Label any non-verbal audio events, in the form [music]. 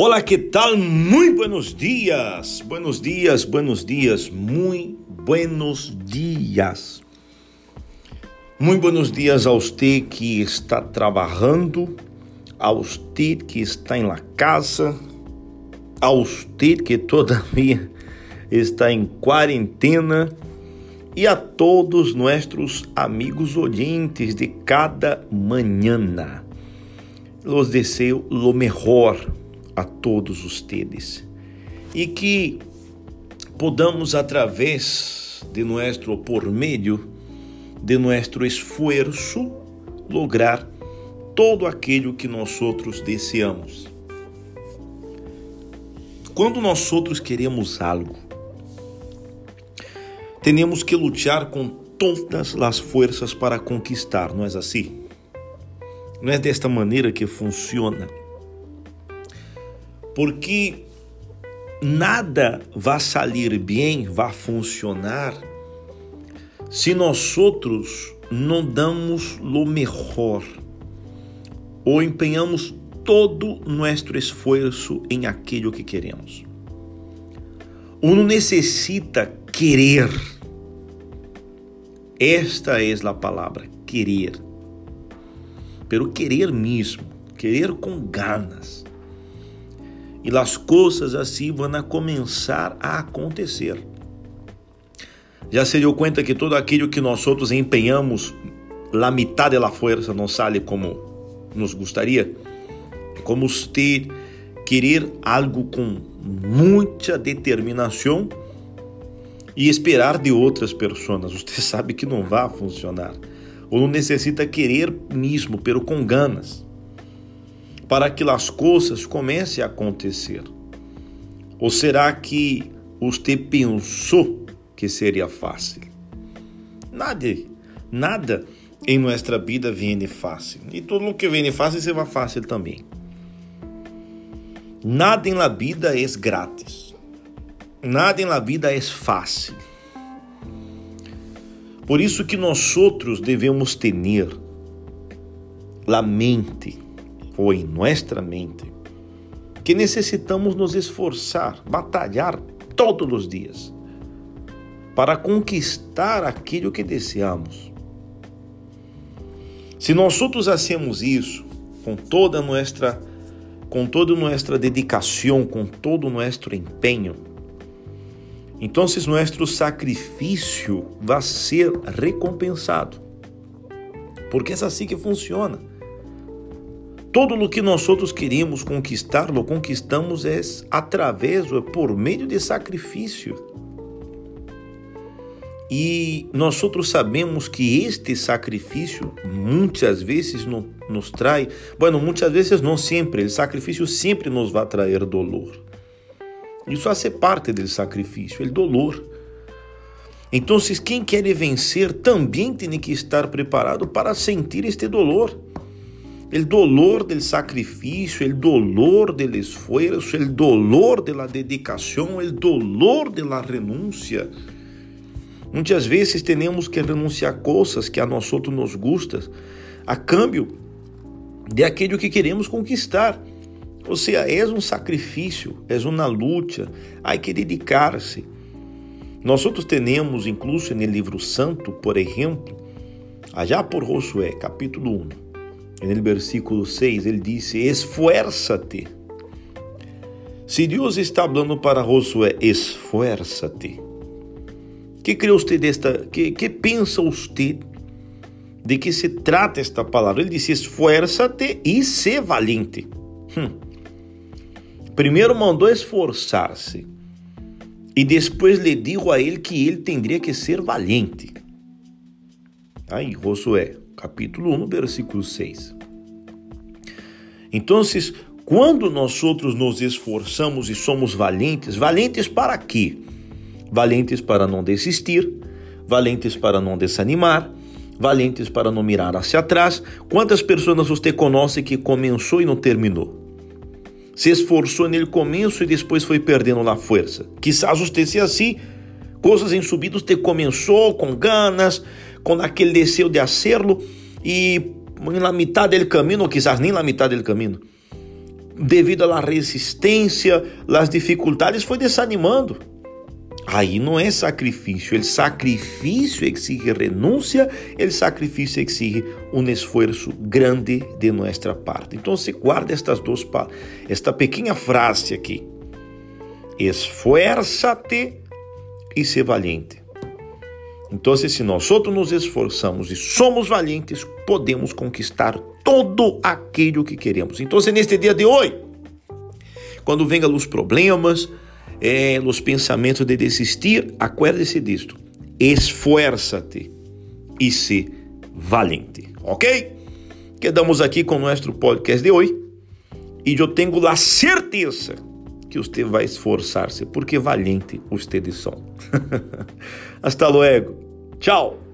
Olá, que tal? Muito buenos dias, buenos dias, buenos dias, muito buenos dias. Muito buenos dias a você que está trabalhando, a você que está em la casa, a você que todavia está em quarentena e a todos nossos amigos oyentes de cada manhã. Los deseo lo mejor a todos ustedes e que podamos através de nuestro por meio de nuestro esforço lograr todo aquilo que nós outros desejamos. Quando nós outros queremos algo, temos que lutar com todas as forças para conquistar, não é assim? Não é desta maneira que funciona porque nada vai sair bem, vai funcionar se nós outros não damos o melhor ou empenhamos todo nosso esforço em aquilo que queremos. Uno necessita querer. Esta é a palavra, querer. Pero querer mesmo, querer com ganas e as coisas assim vão começar a acontecer. Já se deu conta que todo aquilo que nós outros empenhamos, la mitad de la fuerza não sale como nos gostaria? Como você querer algo com muita determinação e esperar de outras pessoas. Você [laughs] sabe que não vai funcionar. Ou não necessita querer mesmo, pero com ganas para que as coisas comecem a acontecer? Ou será que você pensou que seria fácil? Nada, nada em nossa vida vem fácil. E tudo o que vem fácil se vai fácil também. Nada em la vida é grátis. Nada em la vida é fácil. Por isso que nós outros devemos ter la mente ou em nossa mente que necessitamos nos esforçar, batalhar todos os dias para conquistar aquilo que desejamos. Se nós outros hacemos isso com toda nossa com toda nossa dedicação, com todo nosso empenho, então nosso sacrifício vai ser recompensado. Porque é assim que funciona. Todo o que nós outros queremos conquistar, lo conquistamos é através ou por meio de sacrifício. E nós outros sabemos que este sacrifício muitas vezes no, nos trai, bueno, muitas vezes não sempre, o sacrifício sempre nos vai trazer dolor. Isso faz parte do sacrifício, o dolor. Então, quem quer vencer também tem que estar preparado para sentir este dolor el dolor del sacrificio, el dolor del esfuerzo, el dolor de la dedicación, el dolor de la renuncia. Muitas vezes temos que renunciar a coisas que a nós outros nos gustam, a câmbio de aquilo que queremos conquistar. Ou seja, é um sacrifício, é uma luta, há que dedicar-se. Nós outros temos, incluso no livro santo, por exemplo, allá por Josué, capítulo 1, no versículo 6, ele disse: Esfuérzate. Se Deus está falando para Josué, esfuérzate. Que crê você desta? Que, que pensa você de que se trata esta palavra? Ele disse: Esfuérzate e se valente. Hum. Primeiro mandou esforçar-se e depois lhe disse a ele que ele teria que ser valente. Aí, Josué, capítulo 1, versículo 6. Então, quando nós outros nos esforçamos e somos valentes, valentes para quê? Valentes para não desistir, valentes para não desanimar, valentes para não mirar hacia atrás. Quantas pessoas você conhece que começou e não terminou? Se esforçou nele começo e depois foi perdendo a força. Quizás você seja assim, coisas em subidos te começou com ganas, com aquele desejo de hacerlo e na mitad del caminho, ou quizás nem na mitad del caminho, devido à resistência, às dificuldades, foi desanimando. Aí não é sacrifício, el sacrifício exige renúncia, el sacrifício exige um esforço grande de nossa parte. Então, se guarda estas duas esta pequena frase aqui: esfuérzate e se valiente. Então, se nós nos esforçamos e somos valientes, podemos conquistar todo aquilo que queremos. Então, neste dia de hoje, quando venham os problemas, eh, os pensamentos de desistir, acuérdese disto. Esfuérzate e se valente, ok? Quedamos aqui com o nosso podcast de hoje e eu tenho a certeza que você vai esforçar-se, porque valente vocês são. [laughs] Hasta luego. Tchau.